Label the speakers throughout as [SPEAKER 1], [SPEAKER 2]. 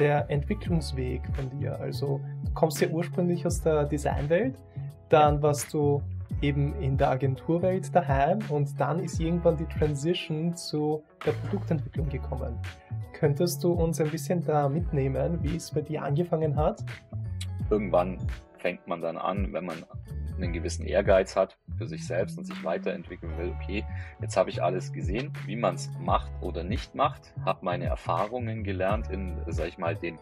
[SPEAKER 1] der Entwicklungsweg von dir. Also du kommst ja ursprünglich aus der Designwelt, dann warst du eben in der Agenturwelt daheim und dann ist irgendwann die Transition zu der Produktentwicklung gekommen. Könntest du uns ein bisschen da mitnehmen, wie es bei dir angefangen hat?
[SPEAKER 2] Irgendwann fängt man dann an, wenn man einen gewissen Ehrgeiz hat für sich selbst und sich weiterentwickeln will, okay, jetzt habe ich alles gesehen, wie man es macht oder nicht macht, habe meine Erfahrungen gelernt in, sag ich mal, den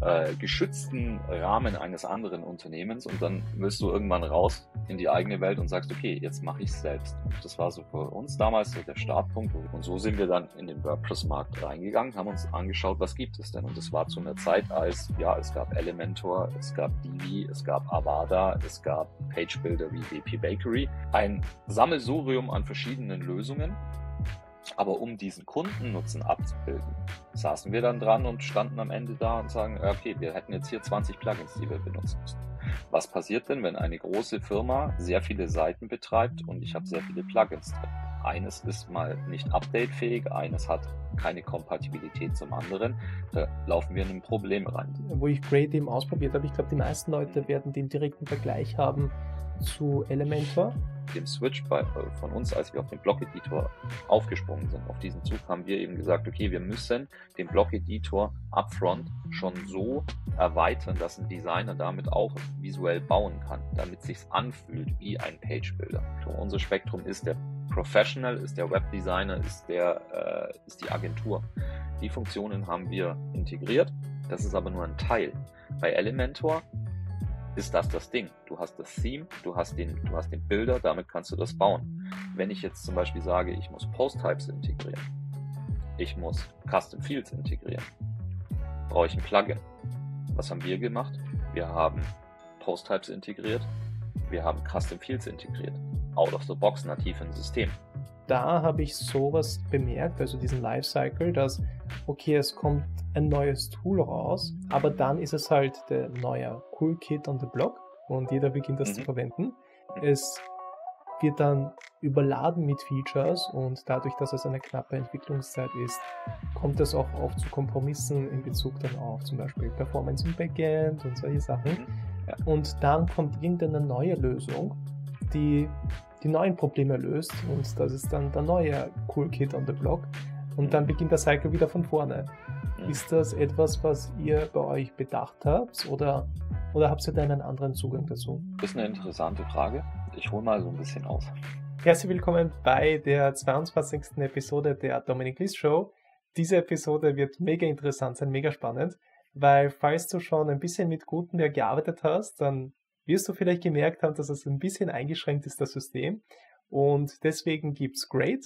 [SPEAKER 2] äh, geschützten Rahmen eines anderen Unternehmens und dann wirst du irgendwann raus in die eigene Welt und sagst, okay, jetzt mache ich es selbst. Und das war so für uns damals so der Startpunkt. Und so sind wir dann in den WordPress-Markt reingegangen, haben uns angeschaut, was gibt es denn? Und das war zu einer Zeit, als ja, es gab Elementor, es gab Divi, es gab Avada, es gab Page-Builder wie WP Bakery, ein Sammelsurium an verschiedenen Lösungen aber um diesen Kundennutzen abzubilden, saßen wir dann dran und standen am Ende da und sagen, okay, wir hätten jetzt hier 20 Plugins, die wir benutzen müssen. Was passiert denn, wenn eine große Firma sehr viele Seiten betreibt und ich habe sehr viele Plugins drin? Eines ist mal nicht updatefähig, eines hat keine Kompatibilität zum anderen. Da laufen wir in ein Problem rein.
[SPEAKER 1] Wo ich Grade eben ausprobiert habe, ich glaube, die meisten Leute werden den direkten Vergleich haben zu Elementor.
[SPEAKER 2] Dem Switch bei, äh, von uns, als wir auf den Block-Editor aufgesprungen sind, auf diesen Zug, haben wir eben gesagt, okay, wir müssen den Block-Editor upfront schon so erweitern, dass ein Designer damit auch visuell bauen kann, damit sich's anfühlt wie ein Page-Builder. Unser Spektrum ist der Professional, ist der Webdesigner, ist der, äh, ist die Agentur. Die Funktionen haben wir integriert. Das ist aber nur ein Teil. Bei Elementor ist das das Ding. Du hast das Theme, du hast den, du hast den Bilder, damit kannst du das bauen. Wenn ich jetzt zum Beispiel sage, ich muss Post-Types integrieren, ich muss Custom Fields integrieren, brauche ich ein Plugin. Was haben wir gemacht? Wir haben Post-Types integriert, wir haben Custom Fields integriert, out of the box nativ im System
[SPEAKER 1] da habe ich sowas bemerkt, also diesen Lifecycle, dass, okay, es kommt ein neues Tool raus, aber dann ist es halt der neue Cool Kit on the Block und jeder beginnt das mhm. zu verwenden. Es wird dann überladen mit Features und dadurch, dass es eine knappe Entwicklungszeit ist, kommt es auch oft zu Kompromissen in Bezug dann auf zum Beispiel Performance im Backend und solche Sachen. Mhm. Und dann kommt irgendeine neue Lösung, die die neuen Probleme löst und das ist dann der neue Cool Kid on the Block und dann beginnt der Cycle wieder von vorne. Ist das etwas, was ihr bei euch bedacht habt oder, oder habt ihr da einen anderen Zugang dazu?
[SPEAKER 2] Das ist eine interessante Frage. Ich hole mal so ein bisschen aus.
[SPEAKER 1] Herzlich willkommen bei der 22. Episode der Dominic List Show. Diese Episode wird mega interessant sein, mega spannend, weil falls du schon ein bisschen mit Gutenberg gearbeitet hast, dann wirst du vielleicht gemerkt haben, dass es ein bisschen eingeschränkt ist, das System. Und deswegen gibt's Grade.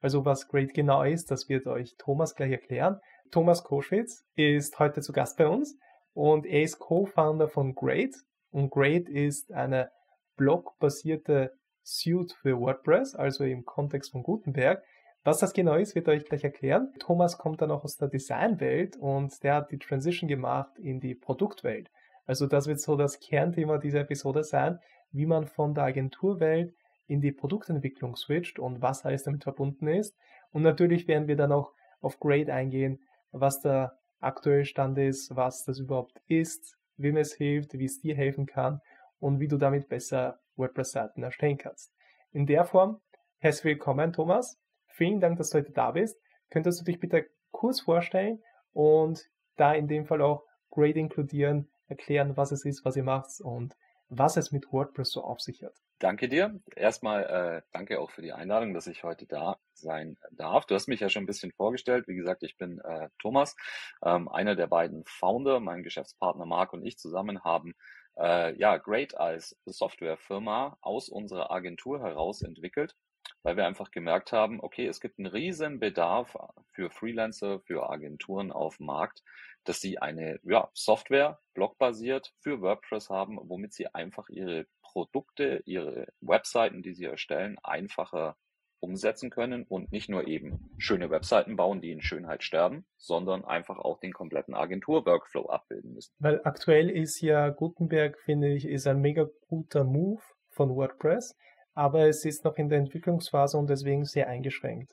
[SPEAKER 1] Also was Grade genau ist, das wird euch Thomas gleich erklären. Thomas Koschwitz ist heute zu Gast bei uns und er ist Co-Founder von Grade. Und Grade ist eine blockbasierte Suite für WordPress, also im Kontext von Gutenberg. Was das genau ist, wird er euch gleich erklären. Thomas kommt dann auch aus der Designwelt und der hat die Transition gemacht in die Produktwelt. Also das wird so das Kernthema dieser Episode sein, wie man von der Agenturwelt in die Produktentwicklung switcht und was alles damit verbunden ist. Und natürlich werden wir dann auch auf Grade eingehen, was der aktuelle Stand ist, was das überhaupt ist, wem es hilft, wie es dir helfen kann und wie du damit besser WordPress-Seiten erstellen kannst. In der Form, herzlich willkommen, Thomas. Vielen Dank, dass du heute da bist. Könntest du dich bitte kurz vorstellen und da in dem Fall auch Grade inkludieren, erklären, was es ist, was ihr macht und was es mit WordPress so auf sich hat.
[SPEAKER 2] Danke dir. Erstmal äh, danke auch für die Einladung, dass ich heute da sein darf. Du hast mich ja schon ein bisschen vorgestellt. Wie gesagt, ich bin äh, Thomas, ähm, einer der beiden Founder. Mein Geschäftspartner Marc und ich zusammen haben äh, ja Great als Softwarefirma aus unserer Agentur heraus entwickelt, weil wir einfach gemerkt haben, okay, es gibt einen riesen Bedarf für Freelancer, für Agenturen auf dem Markt, dass sie eine ja, Software blockbasiert für WordPress haben, womit sie einfach ihre Produkte, ihre Webseiten, die sie erstellen, einfacher umsetzen können und nicht nur eben schöne Webseiten bauen, die in Schönheit sterben, sondern einfach auch den kompletten Agentur-Workflow abbilden müssen.
[SPEAKER 1] Weil aktuell ist ja Gutenberg, finde ich, ist ein mega guter Move von WordPress, aber es ist noch in der Entwicklungsphase und deswegen sehr eingeschränkt.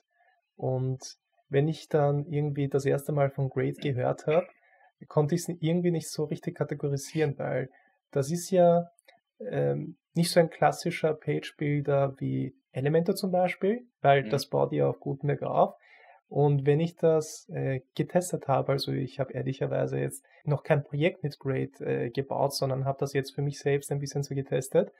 [SPEAKER 1] Und wenn ich dann irgendwie das erste Mal von Grade gehört habe, konnte ich es irgendwie nicht so richtig kategorisieren, weil das ist ja ähm, nicht so ein klassischer Page-Builder wie Elementor zum Beispiel, weil mhm. das baut ja auf Gutenberg auf. Und wenn ich das äh, getestet habe, also ich habe ehrlicherweise jetzt noch kein Projekt mit Grade äh, gebaut, sondern habe das jetzt für mich selbst ein bisschen so getestet.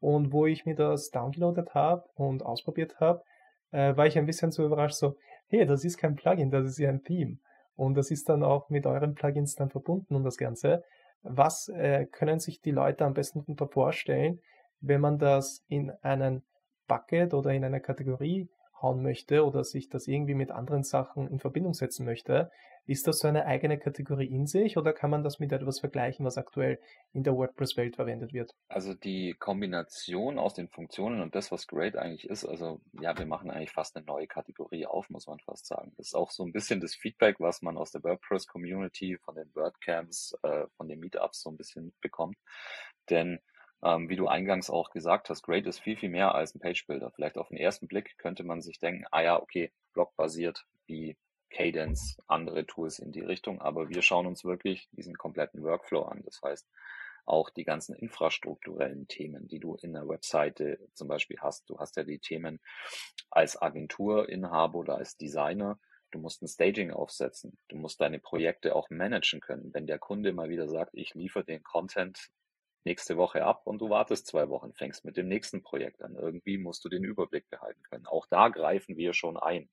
[SPEAKER 1] Und wo ich mir das downgeloadet habe und ausprobiert habe, äh, war ich ein bisschen so überrascht, so, hey, das ist kein Plugin, das ist ja ein Theme. Und das ist dann auch mit euren Plugins dann verbunden und das Ganze. Was äh, können sich die Leute am besten vorstellen, wenn man das in einen Bucket oder in eine Kategorie hauen möchte oder sich das irgendwie mit anderen Sachen in Verbindung setzen möchte, ist das so eine eigene Kategorie in sich oder kann man das mit etwas vergleichen, was aktuell in der WordPress-Welt verwendet wird?
[SPEAKER 2] Also die Kombination aus den Funktionen und das, was Great eigentlich ist, also ja, wir machen eigentlich fast eine neue Kategorie auf, muss man fast sagen. Das ist auch so ein bisschen das Feedback, was man aus der WordPress-Community, von den WordCamps, äh, von den Meetups so ein bisschen bekommt. Denn ähm, wie du eingangs auch gesagt hast, Great ist viel, viel mehr als ein Page-Builder. Vielleicht auf den ersten Blick könnte man sich denken, ah ja, okay, blockbasiert wie Cadence, andere Tools in die Richtung, aber wir schauen uns wirklich diesen kompletten Workflow an. Das heißt, auch die ganzen infrastrukturellen Themen, die du in der Webseite zum Beispiel hast. Du hast ja die Themen als Agenturinhaber oder als Designer. Du musst ein Staging aufsetzen. Du musst deine Projekte auch managen können. Wenn der Kunde mal wieder sagt, ich liefere den Content nächste Woche ab und du wartest zwei Wochen, fängst mit dem nächsten Projekt an. Irgendwie musst du den Überblick behalten können. Auch da greifen wir schon ein.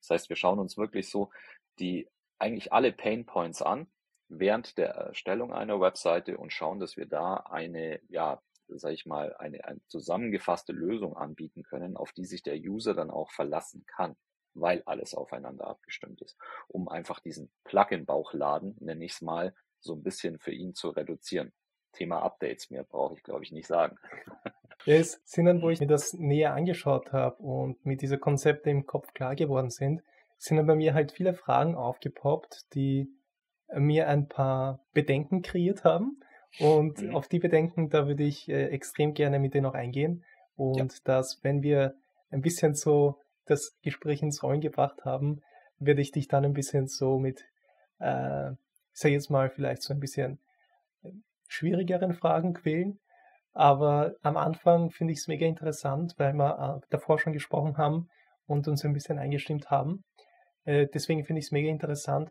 [SPEAKER 2] Das heißt, wir schauen uns wirklich so die eigentlich alle Pain Points an während der Erstellung einer Webseite und schauen, dass wir da eine, ja, sag ich mal, eine, eine zusammengefasste Lösung anbieten können, auf die sich der User dann auch verlassen kann, weil alles aufeinander abgestimmt ist, um einfach diesen Plugin-Bauchladen, nenne ich es mal, so ein bisschen für ihn zu reduzieren. Thema Updates, mehr brauche ich, glaube ich, nicht sagen.
[SPEAKER 1] Ja, es sind dann, wo ich mir das näher angeschaut habe und mir diese Konzepte im Kopf klar geworden sind, sind dann bei mir halt viele Fragen aufgepoppt, die mir ein paar Bedenken kreiert haben. Und mhm. auf die Bedenken, da würde ich äh, extrem gerne mit dir noch eingehen. Und ja. dass, wenn wir ein bisschen so das Gespräch ins Rollen gebracht haben, werde ich dich dann ein bisschen so mit, äh, ich sage jetzt mal, vielleicht so ein bisschen schwierigeren Fragen quälen. Aber am Anfang finde ich es mega interessant, weil wir äh, davor schon gesprochen haben und uns ein bisschen eingestimmt haben. Äh, deswegen finde ich es mega interessant,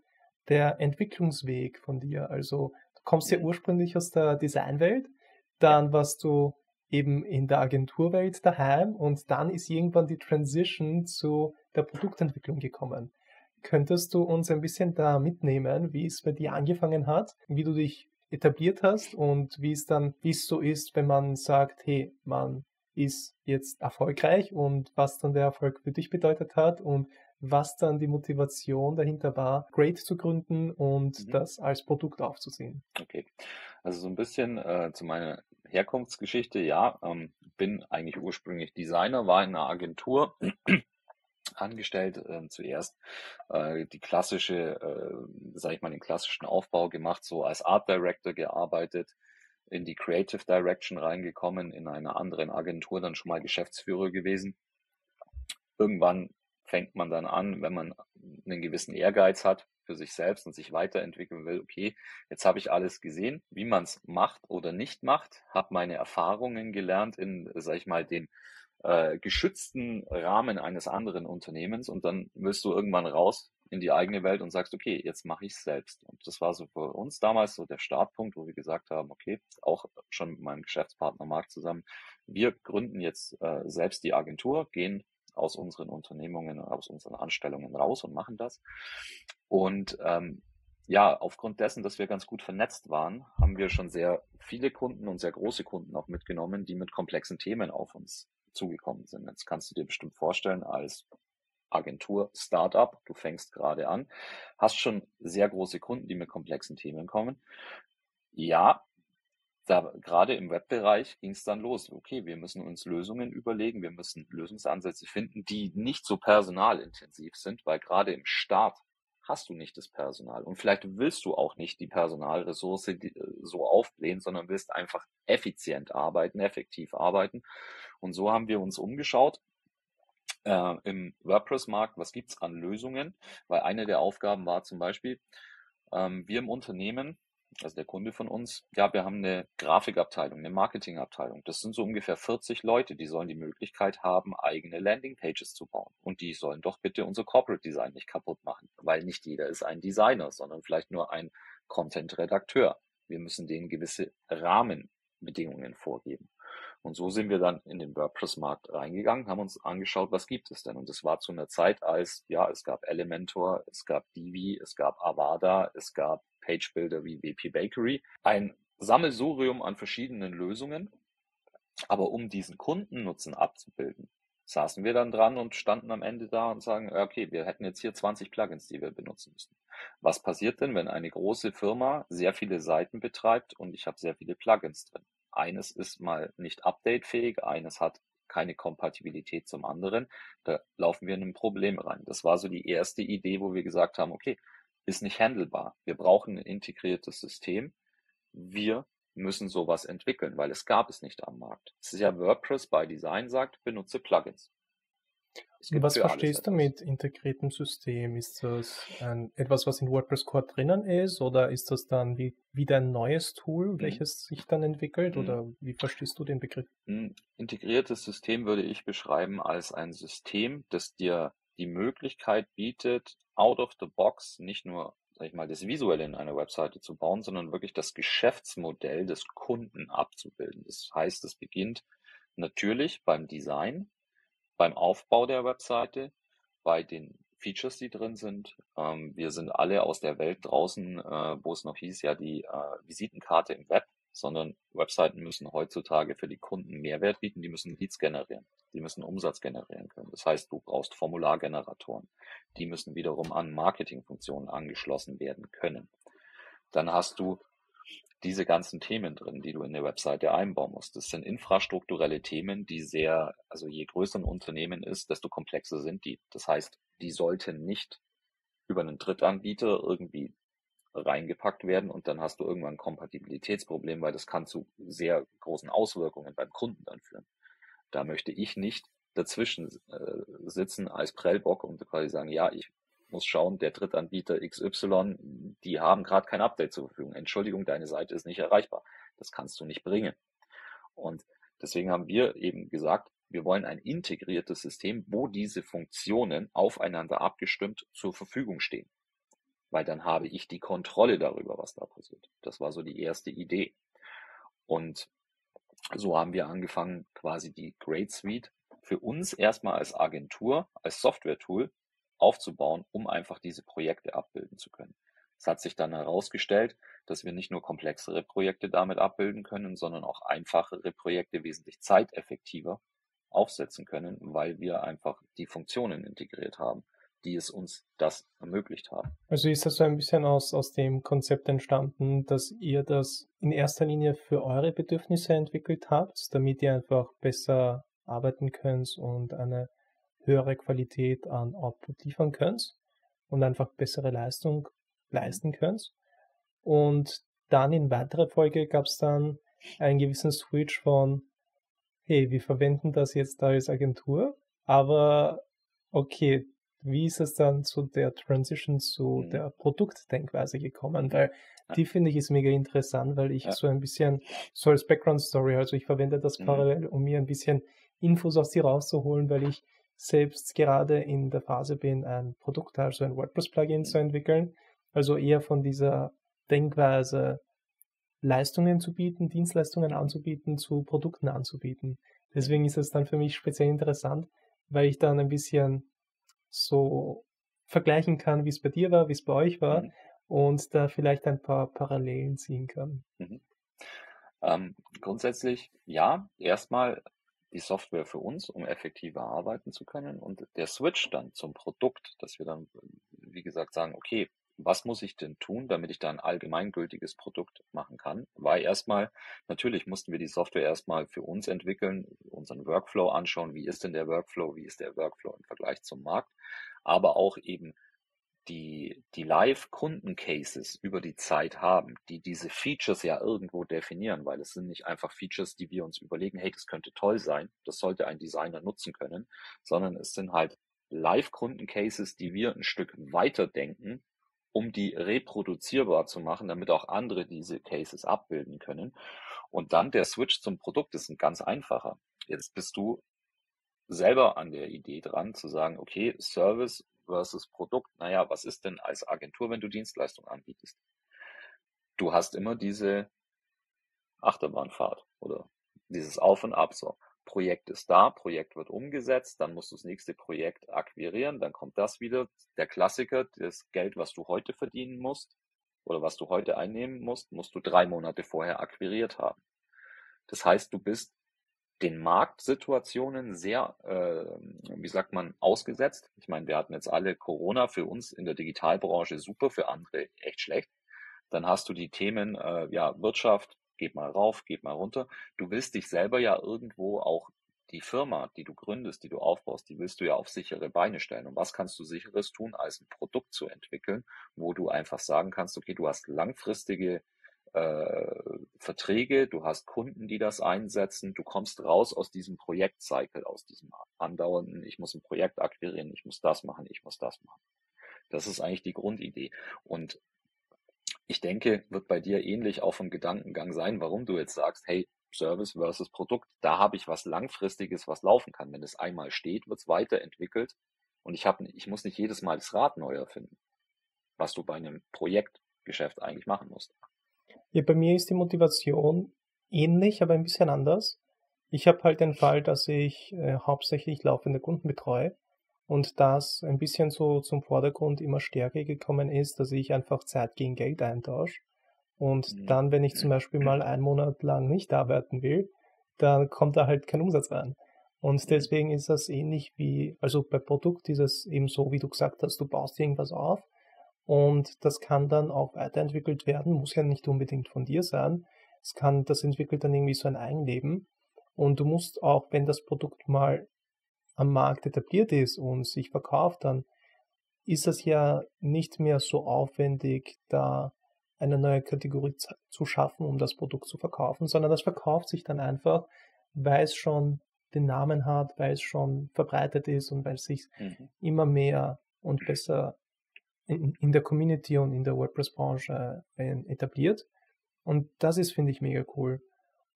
[SPEAKER 1] der Entwicklungsweg von dir. Also du kommst ja ursprünglich aus der Designwelt, dann warst du eben in der Agenturwelt daheim und dann ist irgendwann die Transition zu der Produktentwicklung gekommen. Könntest du uns ein bisschen da mitnehmen, wie es bei dir angefangen hat, wie du dich etabliert hast und wie es dann, wie es so ist, wenn man sagt, hey, man ist jetzt erfolgreich und was dann der Erfolg für dich bedeutet hat und was dann die Motivation dahinter war, Great zu gründen und mhm. das als Produkt aufzusehen.
[SPEAKER 2] Okay, also so ein bisschen äh, zu meiner Herkunftsgeschichte, ja, ähm, bin eigentlich ursprünglich Designer, war in einer Agentur, angestellt, äh, zuerst äh, die klassische, äh, sage ich mal, den klassischen Aufbau gemacht, so als Art Director gearbeitet, in die Creative Direction reingekommen, in einer anderen Agentur dann schon mal Geschäftsführer gewesen. Irgendwann fängt man dann an, wenn man einen gewissen Ehrgeiz hat für sich selbst und sich weiterentwickeln will, okay, jetzt habe ich alles gesehen, wie man es macht oder nicht macht, habe meine Erfahrungen gelernt in, sag ich mal, den äh, geschützten Rahmen eines anderen Unternehmens und dann willst du irgendwann raus in die eigene Welt und sagst, okay, jetzt mache ich es selbst. Und das war so für uns damals so der Startpunkt, wo wir gesagt haben, okay, auch schon mit meinem Geschäftspartner Marc zusammen, wir gründen jetzt äh, selbst die Agentur, gehen aus unseren Unternehmungen, aus unseren Anstellungen raus und machen das. Und ähm, ja, aufgrund dessen, dass wir ganz gut vernetzt waren, haben wir schon sehr viele Kunden und sehr große Kunden auch mitgenommen, die mit komplexen Themen auf uns zugekommen sind. Jetzt kannst du dir bestimmt vorstellen, als Agentur, Startup, du fängst gerade an, hast schon sehr große Kunden, die mit komplexen Themen kommen. Ja, da gerade im Webbereich ging es dann los. Okay, wir müssen uns Lösungen überlegen, wir müssen Lösungsansätze finden, die nicht so personalintensiv sind, weil gerade im Start hast du nicht das Personal. Und vielleicht willst du auch nicht die Personalressource äh, so aufblähen, sondern willst einfach effizient arbeiten, effektiv arbeiten. Und so haben wir uns umgeschaut äh, im WordPress-Markt, was gibt's an Lösungen? Weil eine der Aufgaben war zum Beispiel, Ähm, wir im Unternehmen, also der Kunde von uns, ja, wir haben eine Grafikabteilung, eine Marketingabteilung. Das sind so ungefähr 40 Leute, die sollen die Möglichkeit haben, eigene Landingpages zu bauen. Und die sollen doch bitte unser Corporate Design nicht kaputt machen, weil nicht jeder ist ein Designer, sondern vielleicht nur ein Content-Redakteur. Wir müssen denen gewisse Rahmenbedingungen vorgeben. Und so sind wir dann in den WordPress-Markt reingegangen, haben uns angeschaut, was gibt es denn? Und das war zu einer Zeit, als, ja, es gab Elementor, es gab Divi, es gab Avada, es gab Page-Builder wie WP Bakery. Ein Sammelsurium an verschiedenen Lösungen. Aber um diesen Kundennutzen abzubilden, saßen wir dann dran und standen am Ende da und sagen, okay, wir hätten jetzt hier 20 Plugins, die wir benutzen müssen. Was passiert denn, wenn eine große Firma sehr viele Seiten betreibt und ich habe sehr viele Plugins drin? Eines ist mal nicht updatefähig, eines hat keine Kompatibilität zum anderen. Da laufen wir in ein Problem rein. Das war so die erste Idee, wo wir gesagt haben, okay, ist nicht handelbar. Wir brauchen ein integriertes System. Wir müssen sowas entwickeln, weil es gab es nicht am Markt. Es ist ja WordPress by Design sagt, benutze Plugins.
[SPEAKER 1] Was verstehst du mit integriertem System? Ist das ein, etwas, was in WordPress Core drinnen ist oder ist das dann wie, wieder ein neues Tool, mhm. welches sich dann entwickelt mhm. oder wie verstehst du den Begriff?
[SPEAKER 2] Ein integriertes System würde ich beschreiben als ein System, das dir die Möglichkeit bietet, out of the box nicht nur sag ich mal, das Visuelle in einer Webseite zu bauen, sondern wirklich das Geschäftsmodell des Kunden abzubilden. Das heißt, es beginnt natürlich beim Design, beim Aufbau der Webseite, bei den Features, die drin sind. Ähm, wir sind alle aus der Welt draußen, äh, wo es noch hieß, ja, die äh, Visitenkarte im Web, sondern Webseiten müssen heutzutage für die Kunden Mehrwert bieten, die müssen Leads generieren, die müssen Umsatz generieren können. Das heißt, du brauchst Formulargeneratoren, die müssen wiederum an Marketingfunktionen angeschlossen werden können. Dann hast du diese ganzen Themen drin, die du in der Webseite einbauen musst. Das sind infrastrukturelle Themen, die sehr, also je größer ein Unternehmen ist, desto komplexer sind die. Das heißt, die sollten nicht über einen Drittanbieter irgendwie reingepackt werden und dann hast du irgendwann ein Kompatibilitätsproblem, weil das kann zu sehr großen Auswirkungen beim Kunden dann führen. Da möchte ich nicht dazwischen äh, sitzen als Prellbock und quasi sagen, ja, ich muss schauen, der Drittanbieter XY, die haben gerade kein Update zur Verfügung. Entschuldigung, deine Seite ist nicht erreichbar. Das kannst du nicht bringen. Und deswegen haben wir eben gesagt, wir wollen ein integriertes System, wo diese Funktionen aufeinander abgestimmt zur Verfügung stehen. Weil dann habe ich die Kontrolle darüber, was da passiert. Das war so die erste Idee. Und so haben wir angefangen, quasi die Great Suite für uns erstmal als Agentur, als Software-Tool aufzubauen, um einfach diese Projekte abbilden zu können. Es hat sich dann herausgestellt, dass wir nicht nur komplexere Projekte damit abbilden können, sondern auch einfachere Projekte wesentlich zeiteffektiver aufsetzen können, weil wir einfach die Funktionen integriert haben, die es uns das ermöglicht haben.
[SPEAKER 1] Also ist das so ein bisschen aus, aus dem Konzept entstanden, dass ihr das in erster Linie für eure Bedürfnisse entwickelt habt, damit ihr einfach besser arbeiten könnt und eine höhere Qualität an Output liefern könnt und einfach bessere Leistung leisten könnt. Und dann in weiterer Folge gab es dann einen gewissen Switch von, hey, wir verwenden das jetzt als Agentur, aber okay, wie ist es dann zu der Transition zu mhm. der Produktdenkweise gekommen? Weil die finde ich ist mega interessant, weil ich ja. so ein bisschen, so als Background Story, also ich verwende das mhm. parallel, um mir ein bisschen Infos aus dir rauszuholen, weil ich selbst gerade in der Phase bin, ein Produkt, also ein WordPress-Plugin zu entwickeln. Also eher von dieser Denkweise, Leistungen zu bieten, Dienstleistungen anzubieten, zu Produkten anzubieten. Deswegen ist es dann für mich speziell interessant, weil ich dann ein bisschen so vergleichen kann, wie es bei dir war, wie es bei euch war mhm. und da vielleicht ein paar Parallelen ziehen kann. Mhm.
[SPEAKER 2] Ähm, grundsätzlich ja, erstmal die Software für uns, um effektiver arbeiten zu können. Und der Switch dann zum Produkt, dass wir dann, wie gesagt, sagen, okay, was muss ich denn tun, damit ich da ein allgemeingültiges Produkt machen kann? War erstmal, natürlich mussten wir die Software erstmal für uns entwickeln, unseren Workflow anschauen, wie ist denn der Workflow, wie ist der Workflow im Vergleich zum Markt, aber auch eben die, die Live-Kunden-Cases über die Zeit haben, die diese Features ja irgendwo definieren, weil es sind nicht einfach Features, die wir uns überlegen, hey, das könnte toll sein, das sollte ein Designer nutzen können, sondern es sind halt Live-Kunden-Cases, die wir ein Stück weiter denken um die reproduzierbar zu machen, damit auch andere diese Cases abbilden können. Und dann der Switch zum Produkt ist ein ganz einfacher. Jetzt bist du selber an der Idee dran, zu sagen, okay, Service versus Produkt. Naja, was ist denn als Agentur, wenn du Dienstleistung anbietest? Du hast immer diese Achterbahnfahrt oder dieses Auf und Ab. So, Projekt ist da, Projekt wird umgesetzt, dann musst du das nächste Projekt akquirieren, dann kommt das wieder. Der Klassiker, das Geld, was du heute verdienen musst oder was du heute einnehmen musst, musst du drei Monate vorher akquiriert haben. Das heißt, du bist den Marktsituationen sehr, äh, wie sagt man, ausgesetzt. Ich meine, wir hatten jetzt alle Corona für uns in der Digitalbranche super, für andere echt schlecht. Dann hast du die Themen, äh, ja, Wirtschaft, geht mal rauf, geht mal runter. Du willst dich selber ja irgendwo auch die Firma, die du gründest, die du aufbaust, die willst du ja auf sichere Beine stellen. Und was kannst du sicheres tun, als ein Produkt zu entwickeln, wo du einfach sagen kannst, okay, du hast langfristige äh, Verträge, du hast Kunden, die das einsetzen, du kommst raus aus diesem Projektcycle, aus diesem andauernden, ich muss ein Projekt akquirieren, ich muss das machen, ich muss das machen. Das ist eigentlich die Grundidee. Und ich denke, wird bei dir ähnlich auch vom Gedankengang sein, warum du jetzt sagst, hey, Service versus Produkt, da habe ich was Langfristiges, was laufen kann. Wenn es einmal steht, wird es weiterentwickelt und ich, hab, ich muss nicht jedes Mal das Rad neu erfinden, was du bei einem Projektgeschäft eigentlich machen musst.
[SPEAKER 1] Ja, bei mir ist die Motivation ähnlich, aber ein bisschen anders. Ich habe halt den Fall, dass ich äh, hauptsächlich laufende Kunden betreue und das ein bisschen so zum Vordergrund immer stärker gekommen ist, dass ich einfach Zeit gegen Geld eintausche. Und mhm. dann, wenn ich zum Beispiel mal einen Monat lang nicht arbeiten will, dann kommt da halt kein Umsatz rein. Und mhm. deswegen ist das ähnlich wie, also bei Produkt ist es eben so, wie du gesagt hast, du baust irgendwas auf und das kann dann auch weiterentwickelt werden, muss ja nicht unbedingt von dir sein. Es kann, das entwickelt dann irgendwie so ein Eigenleben. Und du musst auch, wenn das Produkt mal am Markt etabliert ist und sich verkauft, dann ist es ja nicht mehr so aufwendig, da eine neue Kategorie zu schaffen, um das Produkt zu verkaufen, sondern das verkauft sich dann einfach, weil es schon den Namen hat, weil es schon verbreitet ist und weil es sich mhm. immer mehr und besser in, in der Community und in der WordPress-Branche äh, etabliert. Und das ist, finde ich, mega cool.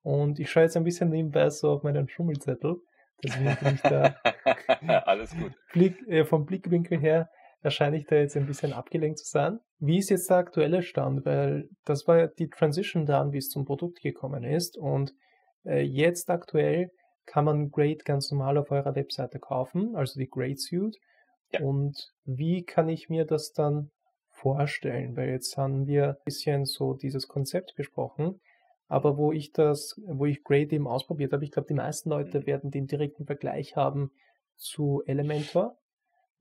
[SPEAKER 1] Und ich schaue jetzt ein bisschen nebenbei so auf meinen Schummelzettel. Das ist natürlich da
[SPEAKER 2] Alles gut.
[SPEAKER 1] Blick, äh, vom Blickwinkel her erscheine ich da jetzt ein bisschen abgelenkt zu sein. Wie ist jetzt der aktuelle Stand? Weil das war ja die Transition dann, wie es zum Produkt gekommen ist. Und äh, jetzt aktuell kann man Grade ganz normal auf eurer Webseite kaufen, also die Grade Suite. Ja. Und wie kann ich mir das dann vorstellen? Weil jetzt haben wir ein bisschen so dieses Konzept besprochen. Aber wo ich das, wo ich Grade eben ausprobiert habe, ich glaube, die meisten Leute mhm. werden den direkten Vergleich haben zu Elementor,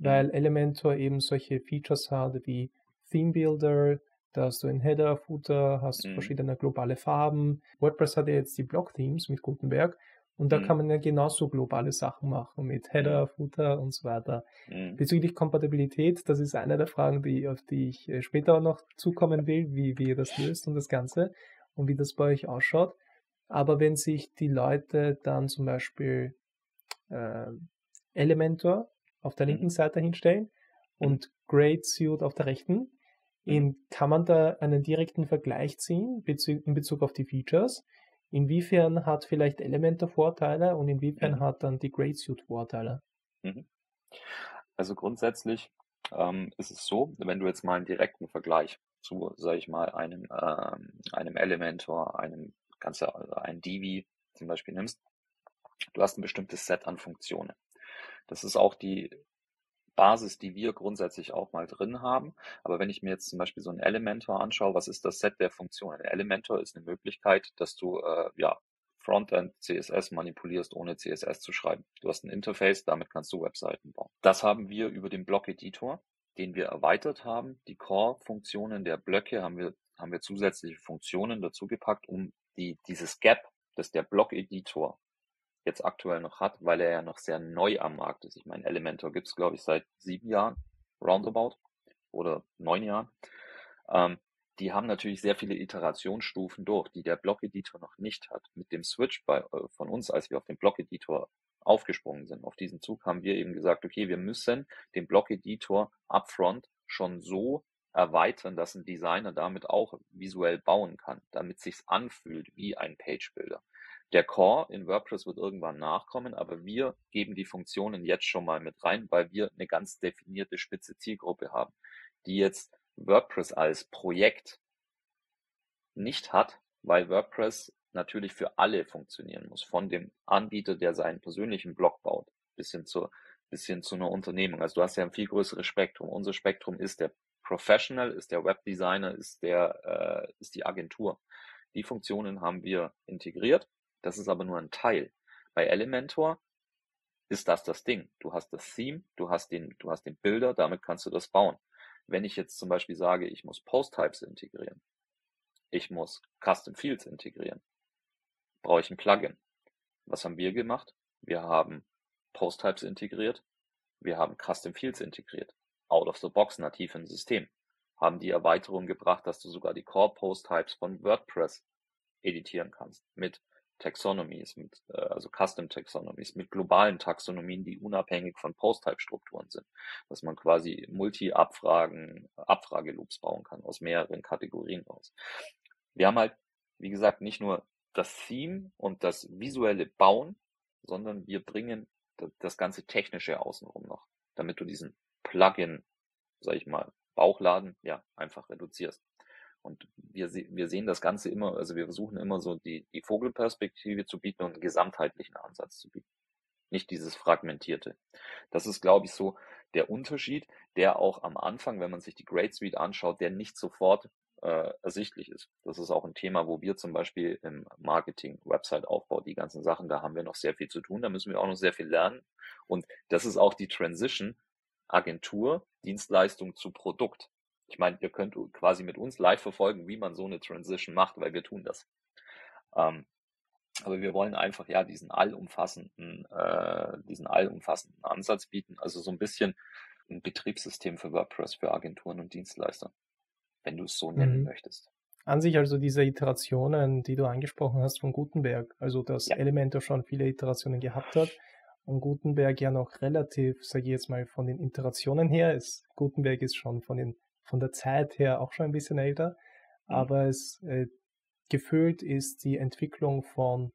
[SPEAKER 1] weil mhm. Elementor eben solche Features hat wie Theme Builder, da hast du einen Header, Footer, hast mhm. verschiedene globale Farben. WordPress hat ja jetzt die Block-Themes mit Gutenberg und da mhm. kann man ja genauso globale Sachen machen mit Header, mhm. Footer und so weiter. Mhm. Bezüglich Kompatibilität, das ist eine der Fragen, die, auf die ich äh, später auch noch zukommen will, wie, wie ihr das löst und das Ganze und wie das bei euch ausschaut. Aber wenn sich die Leute dann zum Beispiel äh, Elementor auf der linken mhm. Seite hinstellen mhm. und Great Suite auf der rechten, in, kann man da einen direkten Vergleich ziehen in Bezug auf die Features? Inwiefern hat vielleicht Elementor Vorteile und inwiefern mhm. hat dann die Great Suite Vorteile?
[SPEAKER 2] Mhm. Also grundsätzlich ähm, ist es so, wenn du jetzt mal einen direkten Vergleich zu, sage ich mal, einem, ähm, einem Elementor, einem ganze, also ein Divi zum Beispiel nimmst, du hast ein bestimmtes Set an Funktionen. Das ist auch die Basis, die wir grundsätzlich auch mal drin haben. Aber wenn ich mir jetzt zum Beispiel so einen Elementor anschaue, was ist das Set der Funktionen? Elementor ist eine Möglichkeit, dass du äh, ja Frontend CSS manipulierst, ohne CSS zu schreiben. Du hast ein Interface, damit kannst du Webseiten bauen. Das haben wir über den Block-Editor, den wir erweitert haben. Die Core-Funktionen der Blöcke haben wir, haben wir zusätzliche Funktionen dazu gepackt, um die, dieses Gap, das der Block-Editor jetzt aktuell noch hat, weil er ja noch sehr neu am Markt ist. Ich meine, Elementor gibt's glaube ich, seit sieben Jahren, roundabout, oder neun Jahren. Ähm, die haben natürlich sehr viele Iterationsstufen durch, die der Block-Editor noch nicht hat. Mit dem Switch bei, äh, von uns, als wir auf den Block-Editor aufgesprungen sind, auf diesen Zug, haben wir eben gesagt, okay, wir müssen den Block-Editor upfront schon so erweitern, dass ein Designer damit auch visuell bauen kann, damit sich's anfühlt wie ein Page Builder. Der Core in WordPress wird irgendwann nachkommen, aber wir geben die Funktionen jetzt schon mal mit rein, weil wir eine ganz definierte spitze Zielgruppe haben, die jetzt WordPress als Projekt nicht hat, weil WordPress natürlich für alle funktionieren muss, von dem Anbieter, der seinen persönlichen Blog baut, bis hin zur bis hin zu einer Unternehmung. Also du hast ja ein viel größeres Spektrum. Unser Spektrum ist der Professional, ist der Webdesigner, ist der äh, ist die Agentur. Die Funktionen haben wir integriert. Das ist aber nur ein Teil. Bei Elementor ist das das Ding. Du hast das Theme, du hast den, du hast den Bilder, damit kannst du das bauen. Wenn ich jetzt zum Beispiel sage, ich muss Post-Types integrieren, ich muss Custom Fields integrieren, brauche ich ein Plugin. Was haben wir gemacht? Wir haben Post-Types integriert, wir haben Custom Fields integriert, out of the box nativ im System, haben die Erweiterung gebracht, dass du sogar die Core Post-Types von WordPress editieren kannst mit Taxonomies, mit, äh, also Custom Taxonomies, mit globalen Taxonomien, die unabhängig von Post-Type-Strukturen sind, dass man quasi Multi-Abfragen, Abfrageloops bauen kann aus mehreren Kategorien raus. Wir haben halt, wie gesagt, nicht nur das Theme und das visuelle Bauen, sondern wir bringen das ganze Technische außenrum noch, damit du diesen Plugin, sag ich mal, Bauchladen, ja, einfach reduzierst. Und wir, wir sehen das Ganze immer, also wir versuchen immer so die, die Vogelperspektive zu bieten und einen gesamtheitlichen Ansatz zu bieten. Nicht dieses fragmentierte. Das ist, glaube ich, so der Unterschied, der auch am Anfang, wenn man sich die Great Suite anschaut, der nicht sofort äh, ersichtlich ist. Das ist auch ein Thema, wo wir zum Beispiel im Marketing, Website-Aufbau, die ganzen Sachen, da haben wir noch sehr viel zu tun, da müssen wir auch noch sehr viel lernen. Und das ist auch die Transition Agentur, Dienstleistung zu Produkt. Ich meine, ihr könnt quasi mit uns live verfolgen, wie man so eine Transition macht, weil wir tun das. Ähm, aber wir wollen einfach ja diesen allumfassenden, äh, diesen allumfassenden Ansatz bieten. Also so ein bisschen ein Betriebssystem für WordPress für Agenturen und Dienstleister, wenn du es so nennen mhm. möchtest.
[SPEAKER 1] An sich also diese Iterationen, die du angesprochen hast von Gutenberg, also dass ja. Elementor schon viele Iterationen gehabt hat und Gutenberg ja noch relativ, sage ich jetzt mal, von den Iterationen her ist, Gutenberg ist schon von den von der Zeit her auch schon ein bisschen älter, mhm. aber es äh, gefühlt ist die Entwicklung von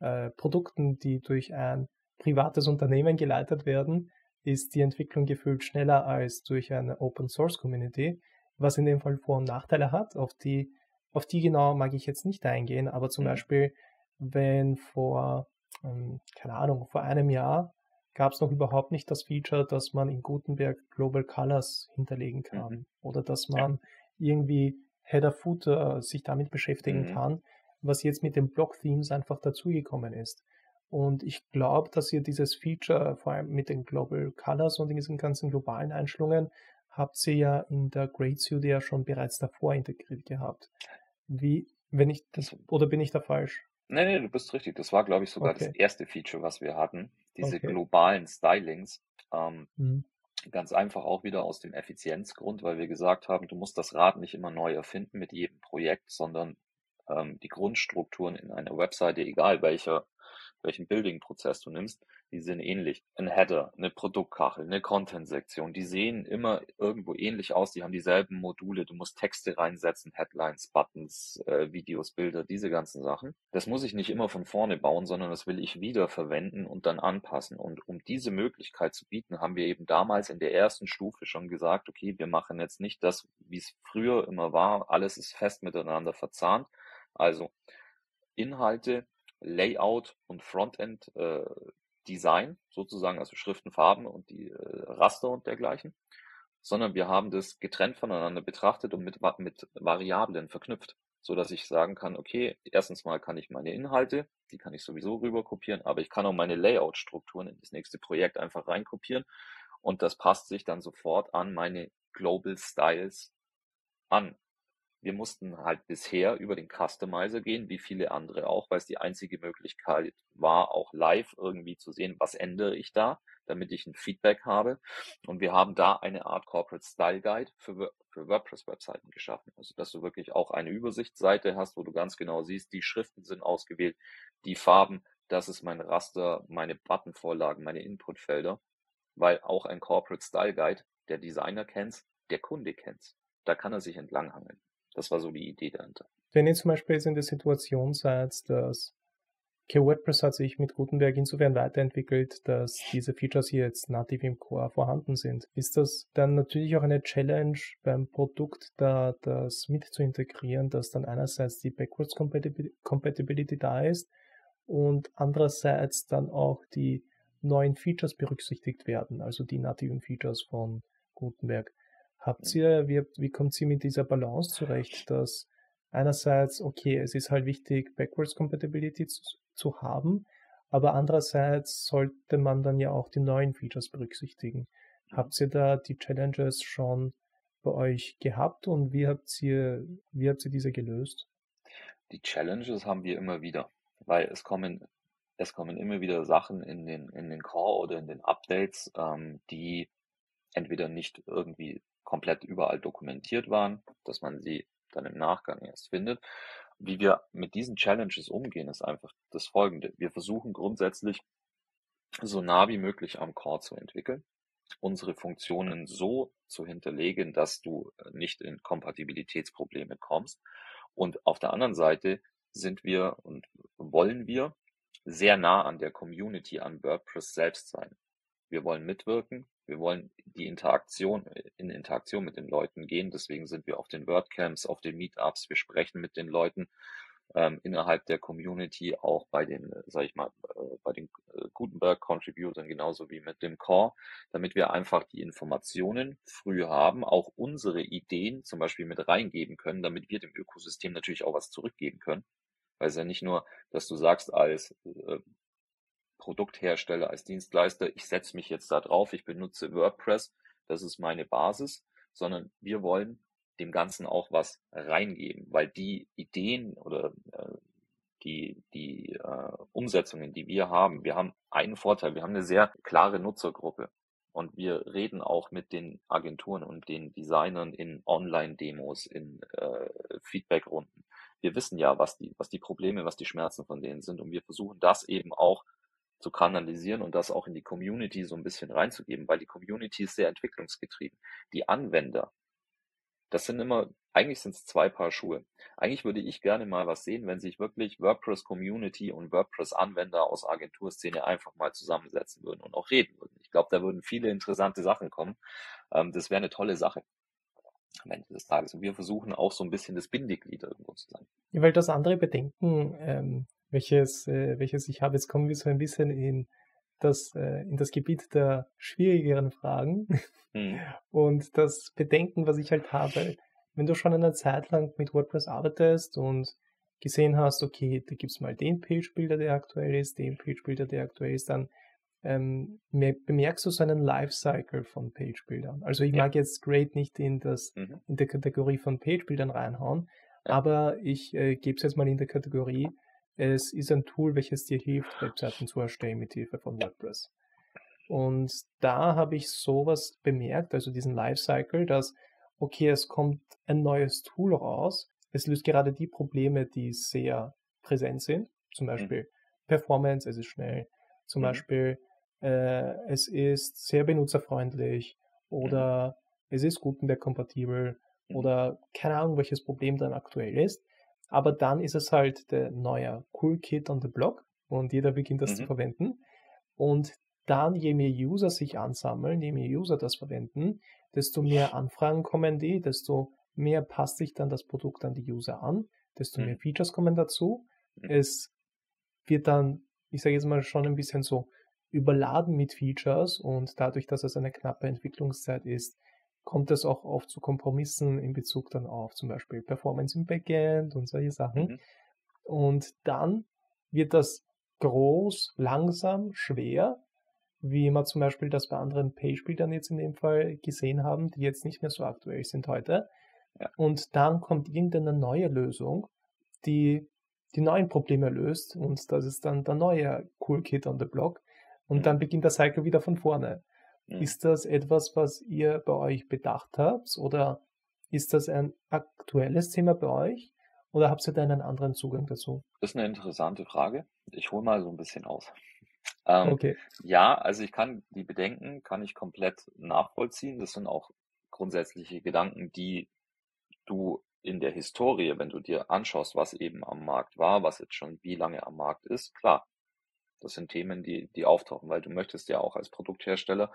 [SPEAKER 1] äh, Produkten, die durch ein privates Unternehmen geleitet werden, ist die Entwicklung gefühlt schneller als durch eine Open Source Community, was in dem Fall Vor- und Nachteile hat. Auf die, auf die genau mag ich jetzt nicht eingehen, aber zum mhm. Beispiel, wenn vor, ähm, keine Ahnung, vor einem Jahr gab es noch überhaupt nicht das Feature, dass man in Gutenberg Global Colors hinterlegen kann mhm. oder dass man ja. irgendwie Header Footer sich damit beschäftigen mhm. kann, was jetzt mit den Block Themes einfach dazugekommen ist. Und ich glaube, dass ihr dieses Feature, vor allem mit den Global Colors und diesen ganzen globalen Einstellungen, habt ihr ja in der Great ja schon bereits davor integriert gehabt. Wie, wenn ich das, oder bin ich da falsch?
[SPEAKER 2] Nee, nee, du bist richtig. Das war, glaube ich, sogar okay. das erste Feature, was wir hatten. Diese okay. globalen Stylings. Ähm, mhm. Ganz einfach auch wieder aus dem Effizienzgrund, weil wir gesagt haben, du musst das Rad nicht immer neu erfinden mit jedem Projekt, sondern ähm, die Grundstrukturen in einer Webseite, egal welcher welchen Building-Prozess du nimmst, die sind ähnlich. Ein Header, eine Produktkachel, eine Content-Sektion, die sehen immer irgendwo ähnlich aus, die haben dieselben Module, du musst Texte reinsetzen, Headlines, Buttons, äh, Videos, Bilder, diese ganzen Sachen. Das muss ich nicht immer von vorne bauen, sondern das will ich wieder verwenden und dann anpassen. Und um diese Möglichkeit zu bieten, haben wir eben damals in der ersten Stufe schon gesagt, okay, wir machen jetzt nicht das, wie es früher immer war, alles ist fest miteinander verzahnt. Also Inhalte Layout und Frontend äh, Design sozusagen, also Schriften, Farben und die äh, Raster und dergleichen, sondern wir haben das getrennt voneinander betrachtet und mit, mit Variablen verknüpft, so dass ich sagen kann, okay, erstens mal kann ich meine Inhalte, die kann ich sowieso rüber kopieren, aber ich kann auch meine Layout-Strukturen in das nächste Projekt einfach reinkopieren und das passt sich dann sofort an meine Global Styles an. Wir mussten halt bisher über den Customizer gehen, wie viele andere auch, weil es die einzige Möglichkeit war, auch live irgendwie zu sehen, was ändere ich da, damit ich ein Feedback habe. Und wir haben da eine Art Corporate Style Guide für, für WordPress-Webseiten geschaffen. Also, dass du wirklich auch eine Übersichtsseite hast, wo du ganz genau siehst, die Schriften sind ausgewählt, die Farben, das ist mein Raster, meine Buttonvorlagen, meine Inputfelder, weil auch ein Corporate Style Guide, der Designer kennt's, der Kunde kennt's. da kann er sich entlanghangeln. Das war so die Idee dahinter.
[SPEAKER 1] Wenn ihr zum Beispiel jetzt in der Situation seid, dass Okay, WordPress hat sich mit Gutenberg insofern weiterentwickelt, dass diese Features hier jetzt nativ im Core vorhanden sind. Ist das dann natürlich auch eine Challenge beim Produkt, da das mit zu integrieren, dass dann einerseits die Backwards Compatibility da ist und andererseits dann auch die neuen Features berücksichtigt werden, also die nativen Features von Gutenberg. Habt ihr, wie, wie kommt ihr mit dieser Balance zurecht, dass einerseits, okay, es ist halt wichtig, Backwards Compatibility zu, zu haben. Aber andererseits sollte man dann ja auch die neuen Features berücksichtigen. Habt ihr da die Challenges schon bei euch gehabt und wie habt ihr, wie habt ihr diese gelöst?
[SPEAKER 2] Die Challenges haben wir immer wieder, weil es kommen, es kommen immer wieder Sachen in den, in den Core oder in den Updates, ähm, die entweder nicht irgendwie komplett überall dokumentiert waren, dass man sie dann im Nachgang erst findet, wie wir mit diesen Challenges umgehen, ist einfach das Folgende. Wir versuchen grundsätzlich so nah wie möglich am Core zu entwickeln, unsere Funktionen so zu hinterlegen, dass du nicht in Kompatibilitätsprobleme kommst. Und auf der anderen Seite sind wir und wollen wir sehr nah an der Community, an WordPress selbst sein. Wir wollen mitwirken, wir wollen die Interaktion, in Interaktion mit den Leuten gehen. Deswegen sind wir auf den WordCamps, auf den Meetups. Wir sprechen mit den Leuten ähm, innerhalb der Community, auch bei den, sag ich mal, äh, bei den äh, Gutenberg-Contributern genauso wie mit dem Core, damit wir einfach die Informationen früh haben, auch unsere Ideen zum Beispiel mit reingeben können, damit wir dem Ökosystem natürlich auch was zurückgeben können. Weil es ja nicht nur, dass du sagst, als äh, Produkthersteller, als Dienstleister, ich setze mich jetzt da drauf, ich benutze WordPress, das ist meine Basis, sondern wir wollen dem Ganzen auch was reingeben, weil die Ideen oder äh, die, die äh, Umsetzungen, die wir haben, wir haben einen Vorteil, wir haben eine sehr klare Nutzergruppe. Und wir reden auch mit den Agenturen und den Designern in Online-Demos, in äh, Feedback-Runden. Wir wissen ja, was die, was die Probleme, was die Schmerzen von denen sind. Und wir versuchen das eben auch zu kanalisieren und das auch in die Community so ein bisschen reinzugeben, weil die Community ist sehr entwicklungsgetrieben. Die Anwender, das sind immer, eigentlich sind es zwei Paar Schuhe. Eigentlich würde ich gerne mal was sehen, wenn sich wirklich WordPress Community und WordPress Anwender aus Agenturszene einfach mal zusammensetzen würden und auch reden würden. Ich glaube, da würden viele interessante Sachen kommen. Ähm, das wäre eine tolle Sache am Ende des Tages. Und wir versuchen auch so ein bisschen das Bindeglied irgendwo zu sein.
[SPEAKER 1] Ja, weil das andere Bedenken, ähm, welches, äh, welches ich habe. Jetzt kommen wir so ein bisschen in das, äh, in das Gebiet der schwierigeren Fragen. Mhm. Und das Bedenken, was ich halt habe, wenn du schon eine Zeit lang mit WordPress arbeitest und gesehen hast, okay, da gibt's mal den Page-Builder, der aktuell ist, den Page-Builder, der aktuell ist, dann ähm, bemerkst du so einen Lifecycle von Page-Bildern. Also ich ja. mag jetzt Great nicht in, das, mhm. in der Kategorie von Page-Bildern reinhauen, ja. aber ich äh, gebe es jetzt mal in der Kategorie es ist ein Tool, welches dir hilft, Webseiten zu erstellen mit Hilfe von WordPress. Und da habe ich sowas bemerkt, also diesen Lifecycle, dass, okay, es kommt ein neues Tool raus, es löst gerade die Probleme, die sehr präsent sind, zum mhm. Beispiel mhm. Performance, es ist schnell, zum mhm. Beispiel äh, es ist sehr benutzerfreundlich oder mhm. es ist Gutenberg-kompatibel mhm. oder keine Ahnung, welches Problem dann aktuell ist. Aber dann ist es halt der neue Cool Kit on the Block und jeder beginnt das mhm. zu verwenden. Und dann, je mehr User sich ansammeln, je mehr User das verwenden, desto mehr Anfragen kommen die, desto mehr passt sich dann das Produkt an die User an, desto mhm. mehr Features kommen dazu. Mhm. Es wird dann, ich sage jetzt mal, schon ein bisschen so überladen mit Features und dadurch, dass es eine knappe Entwicklungszeit ist, kommt es auch oft zu Kompromissen in Bezug dann auf zum Beispiel Performance im Backend und solche Sachen. Mhm. Und dann wird das groß, langsam, schwer, wie wir zum Beispiel das bei anderen Page-Bildern jetzt in dem Fall gesehen haben, die jetzt nicht mehr so aktuell sind heute. Ja. Und dann kommt irgendeine neue Lösung, die die neuen Probleme löst und das ist dann der neue Cool Kit on the Block und mhm. dann beginnt der Cycle wieder von vorne. Mhm. Ist das etwas, was ihr bei euch bedacht habt oder ist das ein aktuelles Thema bei euch oder habt ihr da einen anderen Zugang dazu?
[SPEAKER 2] Das ist eine interessante Frage. Ich hole mal so ein bisschen aus. Ähm, okay. Ja, also ich kann die Bedenken kann ich komplett nachvollziehen. Das sind auch grundsätzliche Gedanken, die du in der Historie, wenn du dir anschaust, was eben am Markt war, was jetzt schon wie lange am Markt ist, klar, das sind Themen, die, die auftauchen, weil du möchtest ja auch als Produkthersteller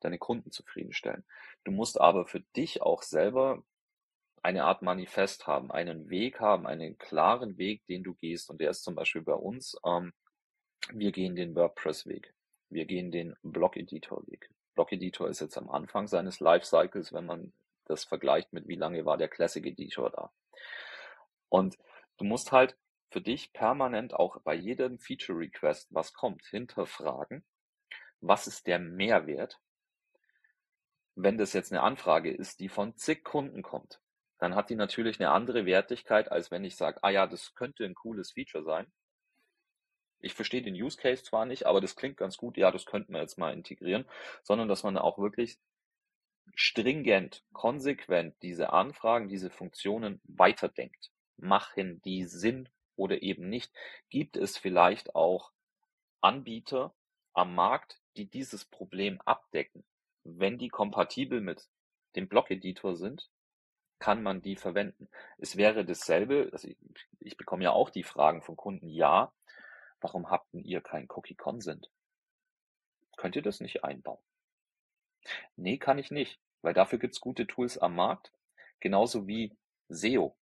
[SPEAKER 2] deine Kunden zufriedenstellen. Du musst aber für dich auch selber eine Art Manifest haben, einen Weg haben, einen klaren Weg, den du gehst. Und der ist zum Beispiel bei uns, ähm, wir gehen den WordPress-Weg. Wir gehen den Blog-Editor-Weg. Blog-Editor ist jetzt am Anfang seines Lifecycles, wenn man das vergleicht mit wie lange war der Classic Editor da. Und du musst halt für dich permanent auch bei jedem Feature Request, was kommt, hinterfragen, was ist der Mehrwert? Wenn das jetzt eine Anfrage ist, die von zig Kunden kommt, dann hat die natürlich eine andere Wertigkeit, als wenn ich sage, ah ja, das könnte ein cooles Feature sein. Ich verstehe den Use Case zwar nicht, aber das klingt ganz gut, ja, das könnten wir jetzt mal integrieren, sondern dass man auch wirklich stringent, konsequent diese Anfragen, diese Funktionen weiterdenkt. Machen die Sinn oder eben nicht? Gibt es vielleicht auch Anbieter am Markt, die dieses Problem abdecken? Wenn die kompatibel mit dem Blog-Editor sind, kann man die verwenden. Es wäre dasselbe, also ich, ich bekomme ja auch die Fragen von Kunden, ja, warum habt ihr kein Cookie Consent? Könnt ihr das nicht einbauen? Nee, kann ich nicht, weil dafür gibt's gute Tools am Markt, genauso wie SEO,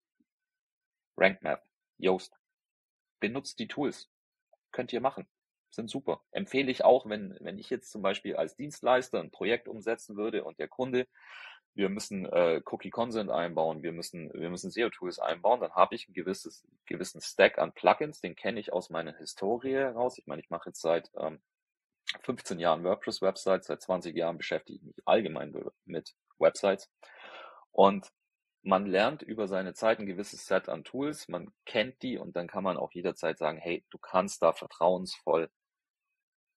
[SPEAKER 2] RankMap, Yoast. Benutzt die Tools. Könnt ihr machen. Sind super. Empfehle ich auch, wenn, wenn ich jetzt zum Beispiel als Dienstleister ein Projekt umsetzen würde und der Kunde, wir müssen äh, Cookie Consent einbauen, wir müssen, wir müssen SEO-Tools einbauen, dann habe ich ein gewisses, gewissen Stack an Plugins, den kenne ich aus meiner Historie heraus. Ich meine, ich mache jetzt seit ähm, 15 Jahren WordPress-Websites, seit 20 Jahren beschäftige ich mich allgemein mit Websites. Und man lernt über seine Zeit ein gewisses Set an Tools, man kennt die und dann kann man auch jederzeit sagen, hey, du kannst da vertrauensvoll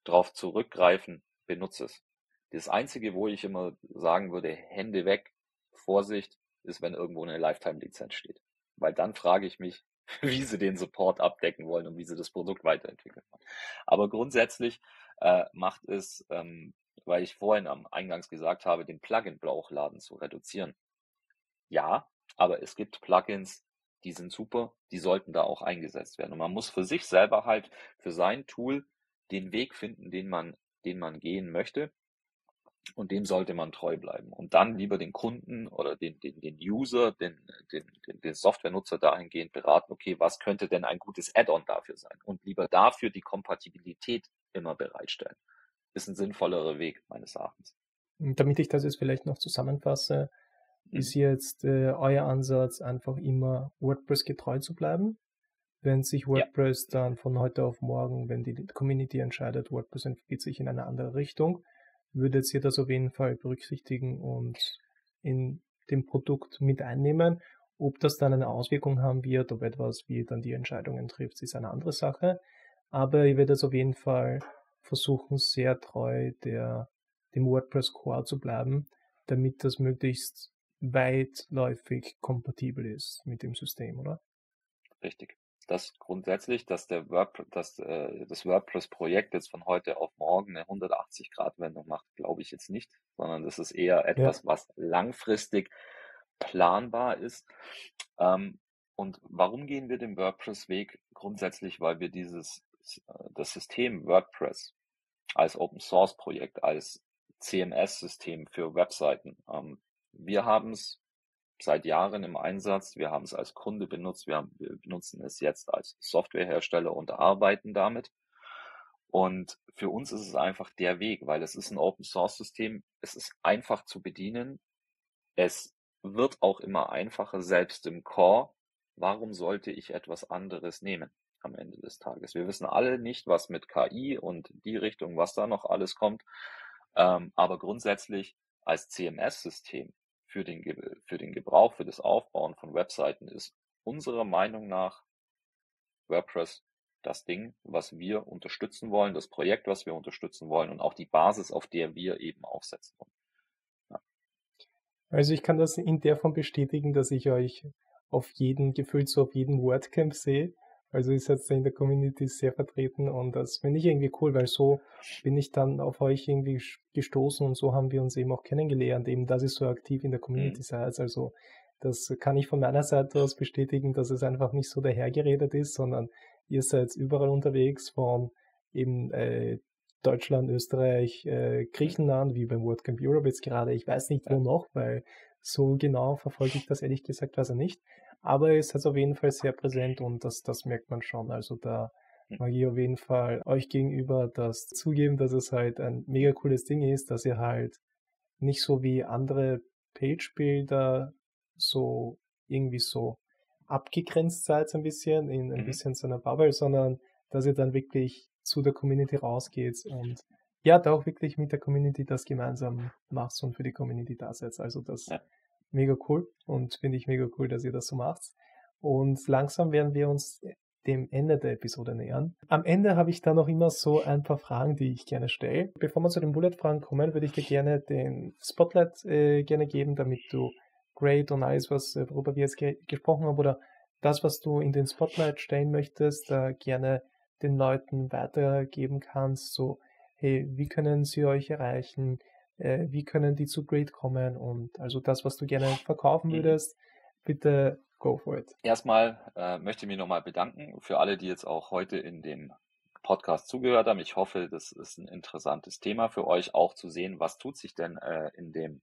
[SPEAKER 2] drauf zurückgreifen, benutze es. Das Einzige, wo ich immer sagen würde, Hände weg, Vorsicht, ist, wenn irgendwo eine Lifetime-Lizenz steht. Weil dann frage ich mich, wie sie den Support abdecken wollen und wie sie das Produkt weiterentwickeln wollen. Aber grundsätzlich äh, macht es, ähm, weil ich vorhin am Eingangs gesagt habe, den Plugin-Bauchladen zu reduzieren. Ja, aber es gibt Plugins, die sind super, die sollten da auch eingesetzt werden. Und man muss für sich selber halt, für sein Tool, den Weg finden, den man, den man gehen möchte. Und dem sollte man treu bleiben. Und dann lieber den Kunden oder den, den, den User, den, den, den, Softwarenutzer dahingehend beraten, okay, was könnte denn ein gutes Add-on dafür sein? Und lieber dafür die Kompatibilität immer bereitstellen. Ist ein sinnvollerer Weg, meines Erachtens.
[SPEAKER 1] Damit ich das jetzt vielleicht noch zusammenfasse. Ist jetzt äh, euer Ansatz, einfach immer WordPress getreu zu bleiben. Wenn sich WordPress ja. dann von heute auf morgen, wenn die Community entscheidet, WordPress entwickelt sich in eine andere Richtung, würdet ihr das auf jeden Fall berücksichtigen und in dem Produkt mit einnehmen. Ob das dann eine Auswirkung haben wird, ob etwas wie dann die Entscheidungen trifft, ist eine andere Sache. Aber ich werde es auf jeden Fall versuchen, sehr treu der, dem WordPress Core zu bleiben, damit das möglichst weitläufig kompatibel ist mit dem System, oder?
[SPEAKER 2] Richtig. Das grundsätzlich, dass der Word, dass, äh, das WordPress-Projekt jetzt von heute auf morgen eine 180-Grad-Wendung macht, glaube ich jetzt nicht, sondern das ist eher etwas, ja. was langfristig planbar ist. Ähm, und warum gehen wir den WordPress-Weg? Grundsätzlich, weil wir dieses äh, das System WordPress als Open Source Projekt, als CMS-System für Webseiten. Ähm, wir haben es seit Jahren im Einsatz. Wir haben es als Kunde benutzt. Wir, haben, wir benutzen es jetzt als Softwarehersteller und arbeiten damit. Und für uns ist es einfach der Weg, weil es ist ein Open Source System. Es ist einfach zu bedienen. Es wird auch immer einfacher, selbst im Core. Warum sollte ich etwas anderes nehmen? am Ende des Tages. Wir wissen alle nicht, was mit KI und die Richtung, was da noch alles kommt. Ähm, aber grundsätzlich als CMS-System für den, für den Gebrauch, für das Aufbauen von Webseiten ist unserer Meinung nach WordPress das Ding, was wir unterstützen wollen, das Projekt, was wir unterstützen wollen und auch die Basis, auf der wir eben aufsetzen wollen. Ja.
[SPEAKER 1] Also ich kann das in der Form bestätigen, dass ich euch auf jeden, gefühlt so auf jeden WordCamp sehe also ist jetzt in der Community sehr vertreten und das finde ich irgendwie cool, weil so bin ich dann auf euch irgendwie gestoßen und so haben wir uns eben auch kennengelernt, eben dass ihr so aktiv in der Community mhm. seid. Also Das kann ich von meiner Seite aus bestätigen, dass es einfach nicht so dahergeredet ist, sondern ihr seid überall unterwegs von eben äh, Deutschland, Österreich, äh, Griechenland, wie beim WordCamp Europe jetzt gerade. Ich weiß nicht, wo noch, weil so genau verfolge ich das ehrlich gesagt also nicht. Aber es ist auf jeden Fall sehr präsent und das, das merkt man schon. Also da hm. mag ich auf jeden Fall euch gegenüber das zugeben, dass es halt ein mega cooles Ding ist, dass ihr halt nicht so wie andere Page-Builder so irgendwie so abgegrenzt seid ein bisschen, in ein mhm. bisschen so einer Bubble, sondern dass ihr dann wirklich zu der Community rausgeht und ja, da auch wirklich mit der Community das gemeinsam macht und für die Community da seid. Also das ja. Mega cool und finde ich mega cool, dass ihr das so macht. Und langsam werden wir uns dem Ende der Episode nähern. Am Ende habe ich da noch immer so ein paar Fragen, die ich gerne stelle. Bevor wir zu den Bullet-Fragen kommen, würde ich dir gerne den Spotlight äh, gerne geben, damit du Great und alles, was, äh, worüber wir jetzt ge gesprochen haben, oder das, was du in den Spotlight stellen möchtest, äh, gerne den Leuten weitergeben kannst. So, hey, wie können sie euch erreichen? Äh, wie können die zu Great kommen? Und also das, was du gerne verkaufen mhm. würdest, bitte go for it.
[SPEAKER 2] Erstmal äh, möchte ich mich nochmal bedanken für alle, die jetzt auch heute in dem Podcast zugehört haben. Ich hoffe, das ist ein interessantes Thema für euch auch zu sehen, was tut sich denn äh, in dem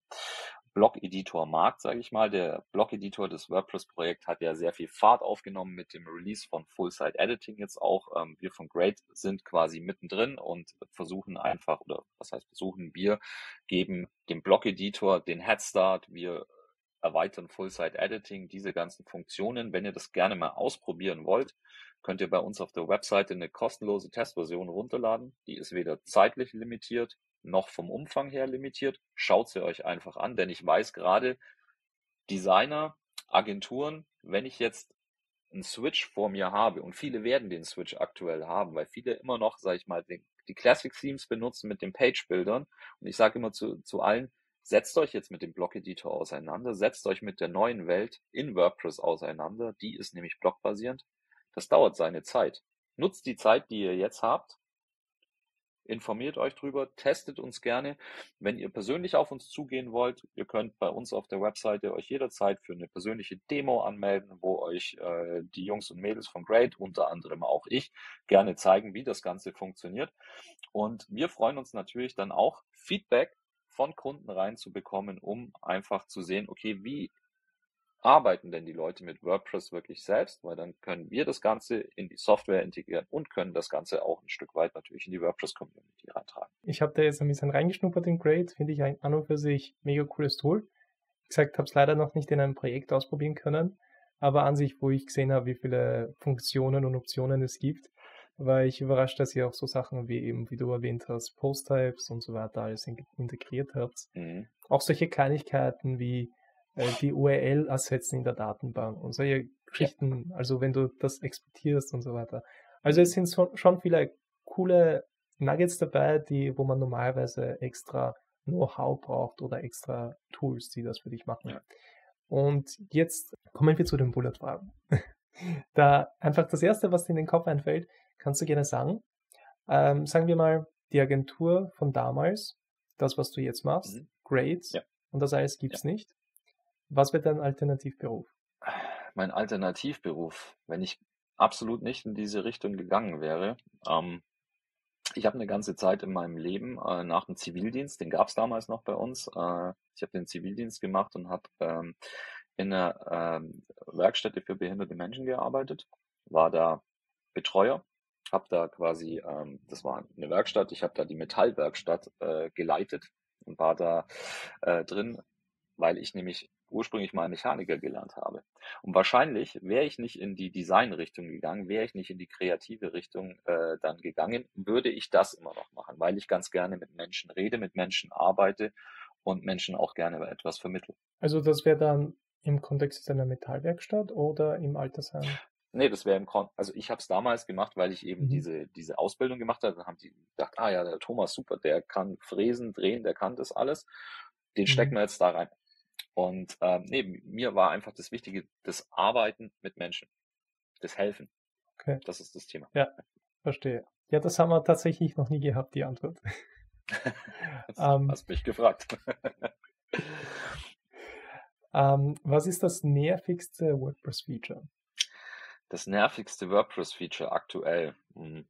[SPEAKER 2] Blog-Editor-Markt, sage ich mal. Der Blog-Editor des WordPress-Projekt hat ja sehr viel Fahrt aufgenommen mit dem Release von Full-Site-Editing jetzt auch. Ähm, wir von Great sind quasi mittendrin und versuchen einfach, oder was heißt versuchen, wir geben dem Blog-Editor den Headstart. Wir erweitern Full-Site-Editing, diese ganzen Funktionen. Wenn ihr das gerne mal ausprobieren wollt, könnt ihr bei uns auf der Webseite eine kostenlose Testversion runterladen. Die ist weder zeitlich limitiert noch vom Umfang her limitiert. Schaut sie euch einfach an, denn ich weiß gerade, Designer, Agenturen, wenn ich jetzt einen Switch vor mir habe und viele werden den Switch aktuell haben, weil viele immer noch, sage ich mal, die, die Classic Themes benutzen mit den Page-Bildern und ich sage immer zu, zu allen, setzt euch jetzt mit dem Block-Editor auseinander, setzt euch mit der neuen Welt in WordPress auseinander, die ist nämlich blockbasierend. Das dauert seine Zeit. Nutzt die Zeit, die ihr jetzt habt, informiert euch drüber, testet uns gerne. Wenn ihr persönlich auf uns zugehen wollt, ihr könnt bei uns auf der Webseite euch jederzeit für eine persönliche Demo anmelden, wo euch äh, die Jungs und Mädels von Great, unter anderem auch ich, gerne zeigen, wie das Ganze funktioniert. Und wir freuen uns natürlich dann auch, Feedback von Kunden reinzubekommen, um einfach zu sehen, okay, wie arbeiten denn die Leute mit WordPress wirklich selbst, weil dann können wir das Ganze in die Software integrieren und können das Ganze auch ein Stück weit natürlich in die WordPress-Community reintragen.
[SPEAKER 1] Ich habe da jetzt ein bisschen reingeschnuppert in Great, finde ich an und für sich mega cooles Tool. Wie gesagt, habe es leider noch nicht in einem Projekt ausprobieren können, aber an sich, wo ich gesehen habe, wie viele Funktionen und Optionen es gibt, war ich überrascht, dass ihr auch so Sachen wie eben, wie du erwähnt hast, Post-Types und so weiter alles integriert habt. Mhm. Auch solche Kleinigkeiten wie äh, die URL ersetzen in der Datenbank und solche Geschichten, also wenn du das exportierst und so weiter. Also es sind so, schon viele coole Nuggets dabei, die, wo man normalerweise extra Know-how braucht oder extra Tools, die das für dich machen. Ja. Und jetzt kommen wir zu den Bullet-Fragen. da einfach das erste, was dir in den Kopf einfällt, kannst du gerne sagen. Ähm, sagen wir mal, die Agentur von damals, das, was du jetzt machst, mhm. Grades ja. und das alles gibt's ja. nicht. Was wird dein Alternativberuf?
[SPEAKER 2] Mein Alternativberuf, wenn ich absolut nicht in diese Richtung gegangen wäre. Ähm, ich habe eine ganze Zeit in meinem Leben äh, nach dem Zivildienst, den gab es damals noch bei uns. Äh, ich habe den Zivildienst gemacht und habe ähm, in einer ähm, Werkstätte für behinderte Menschen gearbeitet, war da Betreuer, habe da quasi, ähm, das war eine Werkstatt, ich habe da die Metallwerkstatt äh, geleitet und war da äh, drin, weil ich nämlich ursprünglich mal Mechaniker gelernt habe. Und wahrscheinlich wäre ich nicht in die Design-Richtung gegangen, wäre ich nicht in die kreative Richtung äh, dann gegangen, würde ich das immer noch machen, weil ich ganz gerne mit Menschen rede, mit Menschen arbeite und Menschen auch gerne etwas vermittle.
[SPEAKER 1] Also das wäre dann im Kontext einer Metallwerkstatt oder im Altersheim?
[SPEAKER 2] Nee, das wäre im Kon also ich habe es damals gemacht, weil ich eben mhm. diese, diese Ausbildung gemacht habe. Dann haben die gedacht, ah ja, der Thomas, super, der kann fräsen, drehen, der kann das alles. Den mhm. stecken wir jetzt da rein. Und ähm, nee, mir war einfach das Wichtige, das Arbeiten mit Menschen, das Helfen. Okay. Das ist das Thema.
[SPEAKER 1] Ja, verstehe. Ja, das haben wir tatsächlich noch nie gehabt, die Antwort.
[SPEAKER 2] ähm. hast mich gefragt.
[SPEAKER 1] Ähm, was ist das nervigste WordPress-Feature?
[SPEAKER 2] Das nervigste WordPress-Feature aktuell, hm,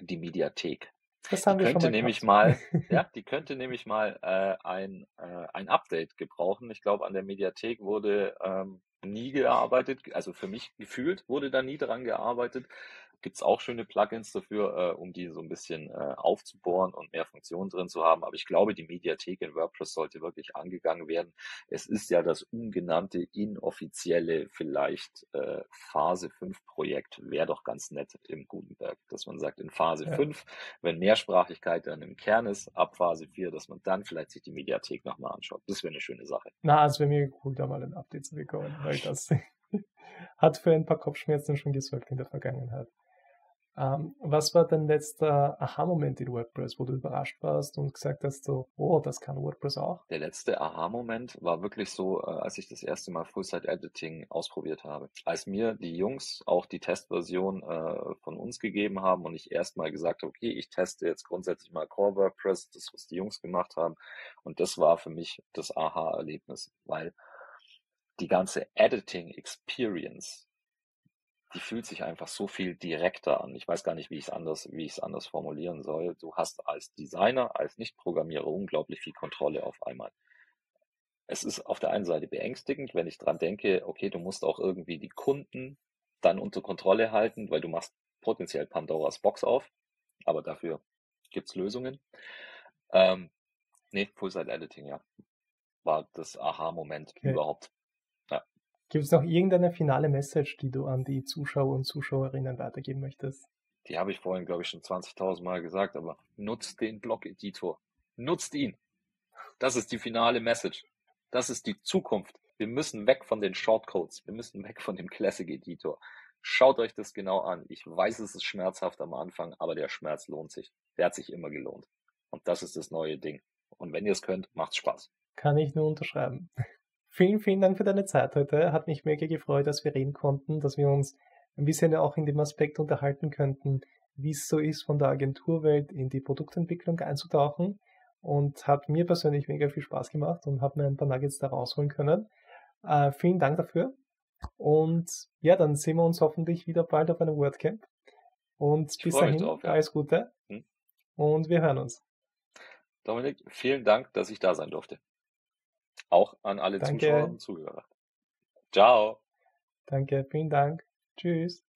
[SPEAKER 2] die Mediathek.
[SPEAKER 1] Das haben
[SPEAKER 2] die
[SPEAKER 1] wir schon
[SPEAKER 2] könnte
[SPEAKER 1] mal
[SPEAKER 2] nämlich mal, ja, die könnte nämlich mal äh, ein, äh, ein Update gebrauchen. Ich glaube, an der Mediathek wurde ähm, nie gearbeitet, also für mich gefühlt wurde da nie dran gearbeitet. Gibt es auch schöne Plugins dafür, äh, um die so ein bisschen äh, aufzubohren und mehr Funktionen drin zu haben. Aber ich glaube, die Mediathek in WordPress sollte wirklich angegangen werden. Es ist ja das ungenannte, inoffizielle, vielleicht äh, Phase 5 Projekt. Wäre doch ganz nett im Gutenberg, dass man sagt, in Phase
[SPEAKER 1] Ja.
[SPEAKER 2] 5, wenn Mehrsprachigkeit dann im Kern ist, ab Phase 4, dass man dann vielleicht sich die Mediathek nochmal anschaut. Das wäre eine schöne Sache.
[SPEAKER 1] Na, es wäre mir cool, da mal ein Update zu bekommen, weil das hat für ein paar Kopfschmerzen schon gesorgt in der Vergangenheit. Ähm, was war dein letzter Aha-Moment in WordPress, wo du überrascht warst und gesagt hast so, oh, das kann WordPress auch?
[SPEAKER 2] Der letzte Aha-Moment war wirklich so, äh, als ich das erste Mal Full-Site-Editing ausprobiert habe. Als mir die Jungs auch die Testversion äh, von uns gegeben haben und ich erstmal gesagt habe, okay, ich teste jetzt grundsätzlich mal Core WordPress, das, was die Jungs gemacht haben. Und das war für mich das Aha-Erlebnis, weil die ganze Editing-Experience, die fühlt sich einfach so viel direkter an. Ich weiß gar nicht, wie ich es anders, wie ich es anders formulieren soll. Du hast als Designer, als Nicht-Programmierer unglaublich viel Kontrolle auf einmal. Es ist auf der einen Seite beängstigend, wenn ich dran denke, okay, du musst auch irgendwie die Kunden dann unter Kontrolle halten, weil du machst potenziell Pandoras Box auf, aber dafür gibt's Lösungen. Ähm, nee, Full-Site-Editing, ja, war das Aha-Moment
[SPEAKER 1] Okay.
[SPEAKER 2] überhaupt.
[SPEAKER 1] Gibt es noch irgendeine finale Message, die du an die Zuschauer und Zuschauerinnen weitergeben möchtest?
[SPEAKER 2] Die habe ich vorhin, glaube ich, schon 20.000 Mal gesagt, aber nutzt den Blog-Editor. Nutzt ihn. Das ist die finale Message. Das ist die Zukunft. Wir müssen weg von den Shortcodes. Wir müssen weg von dem Classic-Editor. Schaut euch das genau an. Ich weiß, es ist schmerzhaft am Anfang, aber der Schmerz lohnt sich. Der hat sich immer gelohnt. Und das ist das neue Ding. Und wenn ihr es könnt, macht's Spaß.
[SPEAKER 1] Kann ich nur unterschreiben. Vielen, vielen Dank für deine Zeit heute. Hat mich mega gefreut, dass wir reden konnten, dass wir uns ein bisschen auch in dem Aspekt unterhalten könnten, wie es so ist, von der Agenturwelt in die Produktentwicklung einzutauchen. Und hat mir persönlich mega viel Spaß gemacht und habe mir ein paar Nuggets da rausholen können. Äh, vielen Dank dafür. Und ja, dann sehen wir uns hoffentlich wieder bald auf einem WordCamp. Und
[SPEAKER 2] Ich
[SPEAKER 1] bis dahin,
[SPEAKER 2] drauf, ja.
[SPEAKER 1] alles Gute.
[SPEAKER 2] Hm.
[SPEAKER 1] Und wir hören uns.
[SPEAKER 2] Dominik, vielen Dank, dass ich da sein durfte. Auch an alle
[SPEAKER 1] Danke.
[SPEAKER 2] Zuschauer und Zuhörer. Ciao.
[SPEAKER 1] Danke, vielen Dank. Tschüss.